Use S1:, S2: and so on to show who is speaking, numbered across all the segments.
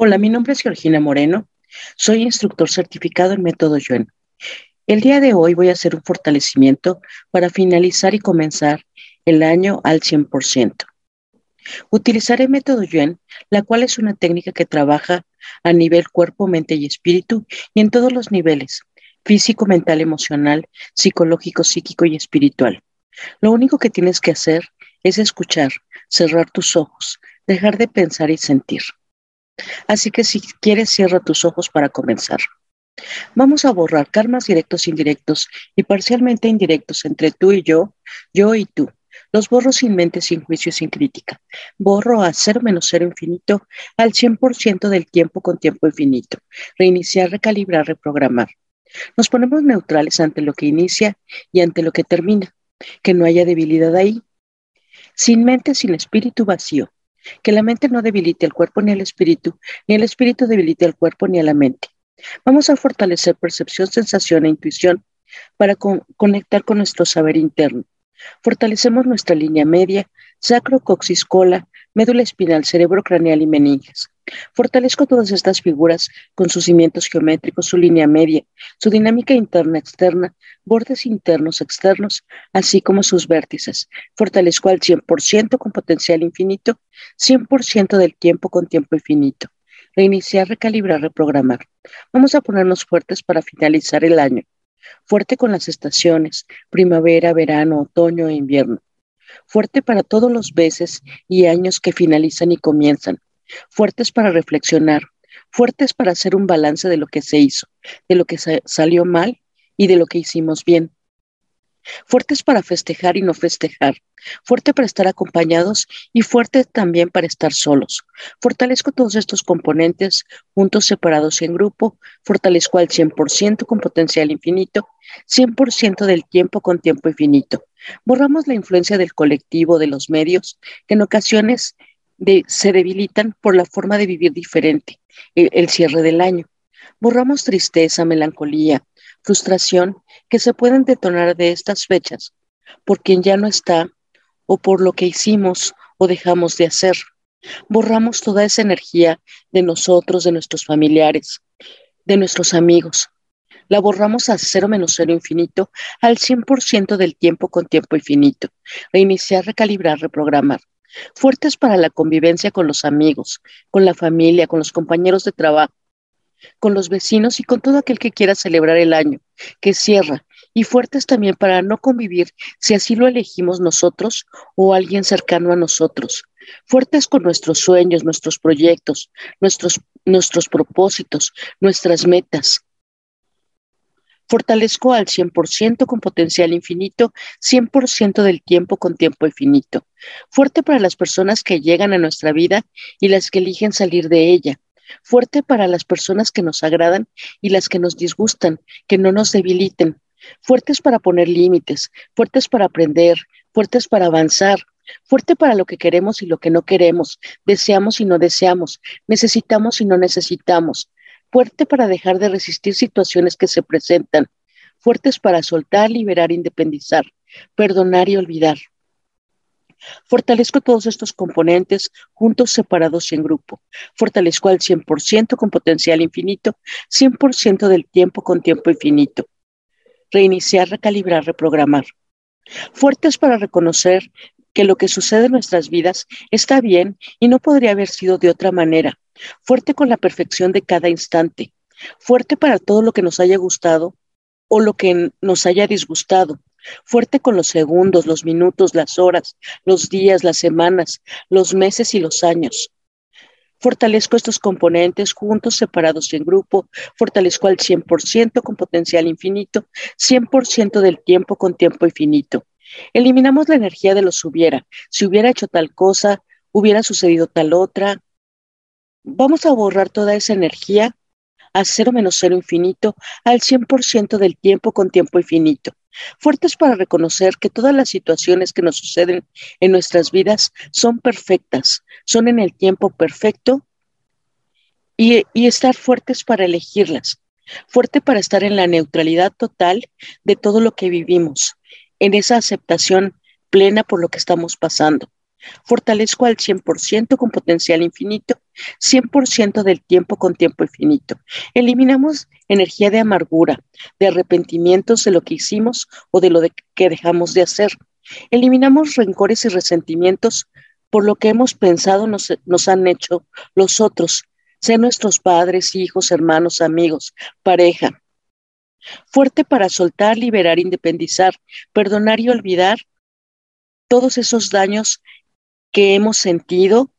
S1: Hola, mi nombre es Georgina Moreno. Soy instructor certificado en método Yuen. El día de hoy voy a hacer un fortalecimiento para finalizar y comenzar el año al 100%. Utilizaré método Yuen, la cual es una técnica que trabaja a nivel cuerpo, mente y espíritu y en todos los niveles, físico, mental, emocional, psicológico, psíquico y espiritual. Lo único que tienes que hacer es escuchar, cerrar tus ojos, dejar de pensar y sentir. Así que si quieres, cierra tus ojos para comenzar. Vamos a borrar karmas directos, indirectos y parcialmente indirectos entre tú y yo, yo y tú. Los borro sin mente, sin juicio, sin crítica. Borro a cero menos cero infinito al 100% del tiempo con tiempo infinito. Reiniciar, recalibrar, reprogramar. Nos ponemos neutrales ante lo que inicia y ante lo que termina. Que no haya debilidad ahí. Sin mente, sin espíritu vacío que la mente no debilite el cuerpo ni el espíritu, ni el espíritu debilite el cuerpo ni a la mente. Vamos a fortalecer percepción, sensación e intuición para conectar con nuestro saber interno. Fortalecemos nuestra línea media, sacro, coxis, cola, médula espinal, cerebro craneal y meninges. Fortalezco todas estas figuras con sus cimientos geométricos, su línea media, su dinámica interna, externa, bordes internos, externos, así como sus vértices. Fortalezco al 100% con potencial infinito, 100% del tiempo con tiempo infinito. Reiniciar, recalibrar, reprogramar. Vamos a ponernos fuertes para finalizar el año. Fuerte con las estaciones, primavera, verano, otoño e invierno. Fuerte para todos los meses y años que finalizan y comienzan fuertes para reflexionar, fuertes para hacer un balance de lo que se hizo, de lo que salió mal y de lo que hicimos bien. Fuertes para festejar y no festejar, fuerte para estar acompañados y fuerte también para estar solos. Fortalezco todos estos componentes juntos, separados en grupo, fortalezco al 100% con potencial infinito, 100% del tiempo con tiempo infinito. Borramos la influencia del colectivo, de los medios, que en ocasiones se debilitan por la forma de vivir diferente, el, el cierre del año. Borramos tristeza, melancolía, frustración que se pueden detonar de estas fechas por quien ya no está o por lo que hicimos o dejamos de hacer. Borramos toda esa energía de nosotros, de nuestros familiares, de nuestros amigos. La borramos a cero menos cero infinito al 100% del tiempo con tiempo infinito. Reiniciar, recalibrar, reprogramar fuertes para la convivencia con los amigos, con la familia, con los compañeros de trabajo, con los vecinos y con todo aquel que quiera celebrar el año, que cierra, y fuertes también para no convivir si así lo elegimos nosotros o alguien cercano a nosotros. Fuertes con nuestros sueños, nuestros proyectos, nuestros, nuestros propósitos, nuestras metas, Fortalezco al 100% con potencial infinito, 100% del tiempo con tiempo infinito. Fuerte para las personas que llegan a nuestra vida y las que eligen salir de ella. Fuerte para las personas que nos agradan y las que nos disgustan, que no nos debiliten. Fuertes para poner límites, fuertes para aprender, fuertes para avanzar, fuerte para lo que queremos y lo que no queremos, deseamos y no deseamos, necesitamos y no necesitamos, fuerte para dejar de resistir situaciones que se presentan, fuertes para soltar, liberar, independizar, perdonar y olvidar. Fortalezco todos estos componentes juntos, separados y en grupo. Fortalezco al 100% con potencial infinito, 100% del tiempo con tiempo infinito. Reiniciar, recalibrar, reprogramar. Fuertes para reconocer que lo que sucede en nuestras vidas está bien y no podría haber sido de otra manera fuerte con la perfección de cada instante, fuerte para todo lo que nos haya gustado o lo que nos haya disgustado, fuerte con los segundos, los minutos, las horas, los días, las semanas, los meses y los años. Fortalezco estos componentes juntos, separados en grupo, fortalezco al 100% con potencial infinito, 100% del tiempo con tiempo infinito. Eliminamos la energía de los hubiera. Si hubiera hecho tal cosa, hubiera sucedido tal otra, vamos a borrar toda esa energía a cero menos cero infinito al 100% del tiempo con tiempo infinito. Fuertes para reconocer que todas las situaciones que nos suceden en nuestras vidas son perfectas, son en el tiempo perfecto y, y estar fuertes para elegirlas. Fuerte para estar en la neutralidad total de todo lo que vivimos, en esa aceptación plena por lo que estamos pasando. Fortalezco al 100% con potencial infinito, 100% del tiempo con tiempo infinito. Eliminamos energía de amargura, de arrepentimientos de lo que hicimos o de lo que dejamos de hacer. Eliminamos rencores y resentimientos por lo que hemos pensado nos, nos han hecho los otros, sean nuestros padres, hijos, hermanos, amigos, pareja. Fuerte para soltar, liberar, independizar, perdonar y olvidar todos esos daños que hemos sentido,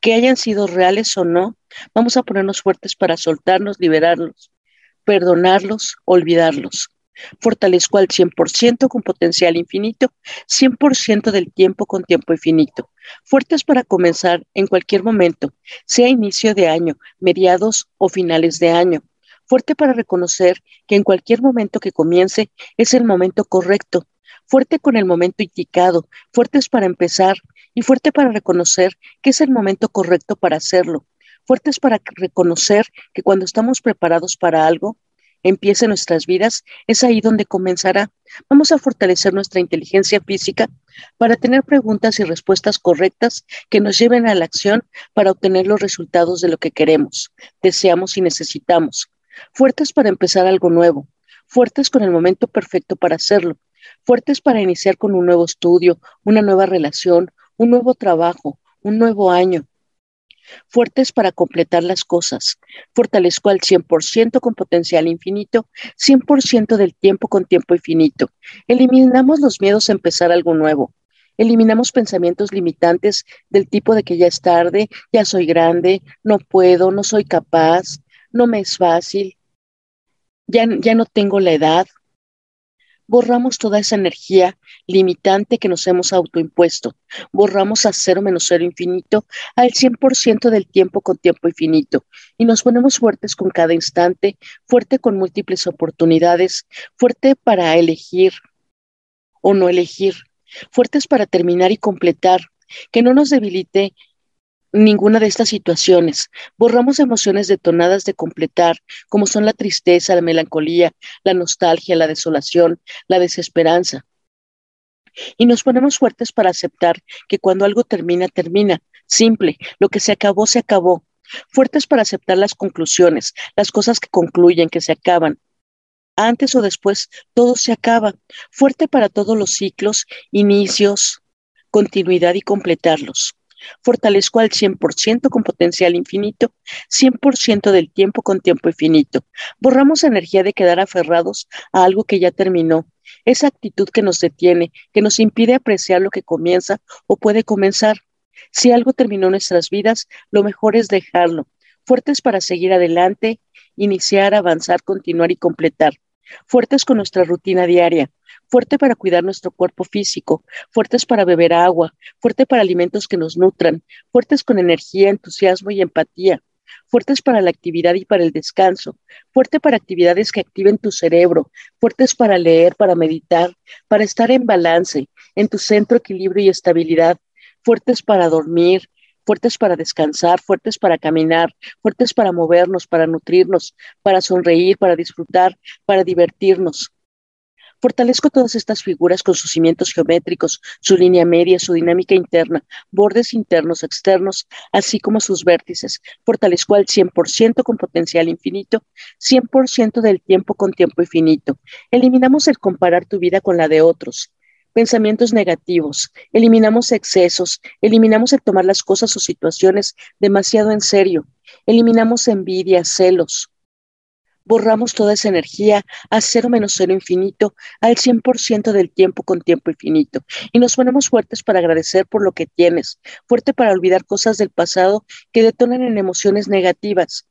S1: que hayan sido reales o no, vamos a ponernos fuertes para soltarnos, liberarlos, perdonarlos, olvidarlos. Fortalezco al 100% con potencial infinito, 100% del tiempo con tiempo infinito. Fuertes para comenzar en cualquier momento, sea inicio de año, mediados o finales de año. Fuerte para reconocer que en cualquier momento que comience es el momento correcto. Fuerte con el momento indicado, fuertes para empezar, y fuerte para reconocer que es el momento correcto para hacerlo, fuertes para reconocer que cuando estamos preparados para algo, empiece nuestras vidas, es ahí donde comenzará. Vamos a fortalecer nuestra inteligencia física para tener preguntas y respuestas correctas que nos lleven a la acción para obtener los resultados de lo que queremos, deseamos y necesitamos. Fuertes para empezar algo nuevo, fuertes con el momento perfecto para hacerlo, fuertes para iniciar con un nuevo estudio, una nueva relación, un nuevo trabajo, un nuevo año. Fuertes para completar las cosas. Fortalezco al 100% con potencial infinito, 100% del tiempo con tiempo infinito. Eliminamos los miedos a empezar algo nuevo. Eliminamos pensamientos limitantes del tipo de que ya es tarde, ya soy grande, no puedo, no soy capaz, no me es fácil, ya, ya no tengo la edad, borramos toda esa energía limitante que nos hemos autoimpuesto. Borramos a cero menos cero infinito al 100% del tiempo con tiempo infinito. Y nos ponemos fuertes con cada instante, fuerte con múltiples oportunidades, fuerte para elegir o no elegir, fuertes para terminar y completar, que no nos debilite ninguna de estas situaciones. Borramos emociones detonadas de completar, como son la tristeza, la melancolía, la nostalgia, la desolación, la desesperanza. Y nos ponemos fuertes para aceptar que cuando algo termina, termina. Simple, lo que se acabó, se acabó. Fuertes para aceptar las conclusiones, las cosas que concluyen, que se acaban. Antes o después, todo se acaba. Fuerte para todos los ciclos, inicios, continuidad y completarlos. Fortalezco al 100% con potencial infinito, 100% del tiempo con tiempo infinito. Borramos energía de quedar aferrados a algo que ya terminó. Esa actitud que nos detiene, que nos impide apreciar lo que comienza o puede comenzar. Si algo terminó en nuestras vidas, lo mejor es dejarlo. Fuertes para seguir adelante, iniciar, avanzar, continuar y completar. Fuertes con nuestra rutina diaria, fuerte para cuidar nuestro cuerpo físico, fuertes para beber agua, fuerte para alimentos que nos nutran, fuertes con energía, entusiasmo y empatía, fuertes para la actividad y para el descanso, fuerte para actividades que activen tu cerebro, fuertes para leer, para meditar, para estar en balance, en tu centro, equilibrio y estabilidad, fuertes para dormir, fuertes para descansar, fuertes para caminar, fuertes para movernos, para nutrirnos, para sonreír, para disfrutar, para divertirnos, Fortalezco todas estas figuras con sus cimientos geométricos, su línea media, su dinámica interna, bordes internos, externos, así como sus vértices. Fortalezco al 100% con potencial infinito, 100% del tiempo con tiempo infinito. Eliminamos el comparar tu vida con la de otros pensamientos negativos, eliminamos excesos, eliminamos el tomar las cosas o situaciones demasiado en serio, eliminamos envidia, celos, borramos toda esa energía a cero menos cero infinito, al 100% del tiempo con tiempo infinito. Y nos ponemos fuertes para agradecer por lo que tienes, fuerte para olvidar cosas del pasado que detonan en emociones negativas.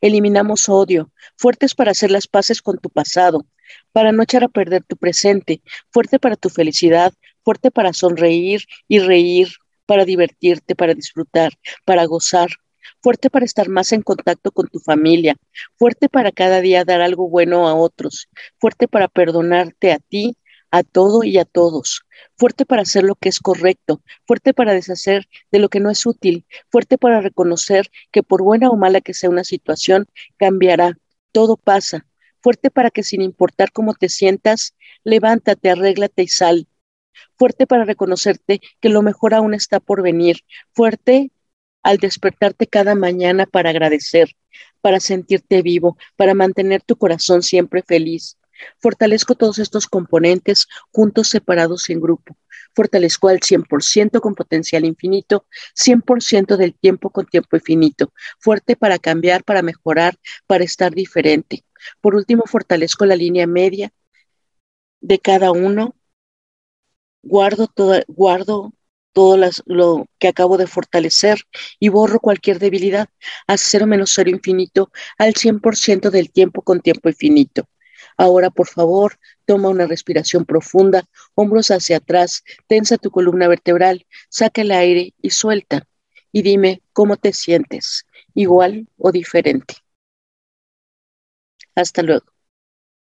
S1: Eliminamos odio, fuertes para hacer las paces con tu pasado, para no echar a perder tu presente, fuerte para tu felicidad, fuerte para sonreír y reír, para divertirte, para disfrutar, para gozar, fuerte para estar más en contacto con tu familia, fuerte para cada día dar algo bueno a otros, fuerte para perdonarte a ti, a todo y a todos, fuerte para hacer lo que es correcto, fuerte para deshacer de lo que no es útil, fuerte para reconocer que por buena o mala que sea una situación, cambiará, todo pasa, fuerte para que sin importar cómo te sientas, levántate, arréglate y sal, fuerte para reconocerte que lo mejor aún está por venir, fuerte al despertarte cada mañana para agradecer, para sentirte vivo, para mantener tu corazón siempre feliz. Fortalezco todos estos componentes juntos, separados en grupo. Fortalezco al 100% con potencial infinito, 100% del tiempo con tiempo infinito. Fuerte para cambiar, para mejorar, para estar diferente. Por último, fortalezco la línea media de cada uno. Guardo, todo, guardo todo lo que acabo de fortalecer y borro cualquier debilidad a cero menos cero infinito al 100% del tiempo con tiempo infinito. Ahora, por favor, toma una respiración profunda, hombros hacia atrás, tensa tu columna vertebral, saca el aire y suelta. Y dime cómo te sientes, igual o diferente. Hasta luego.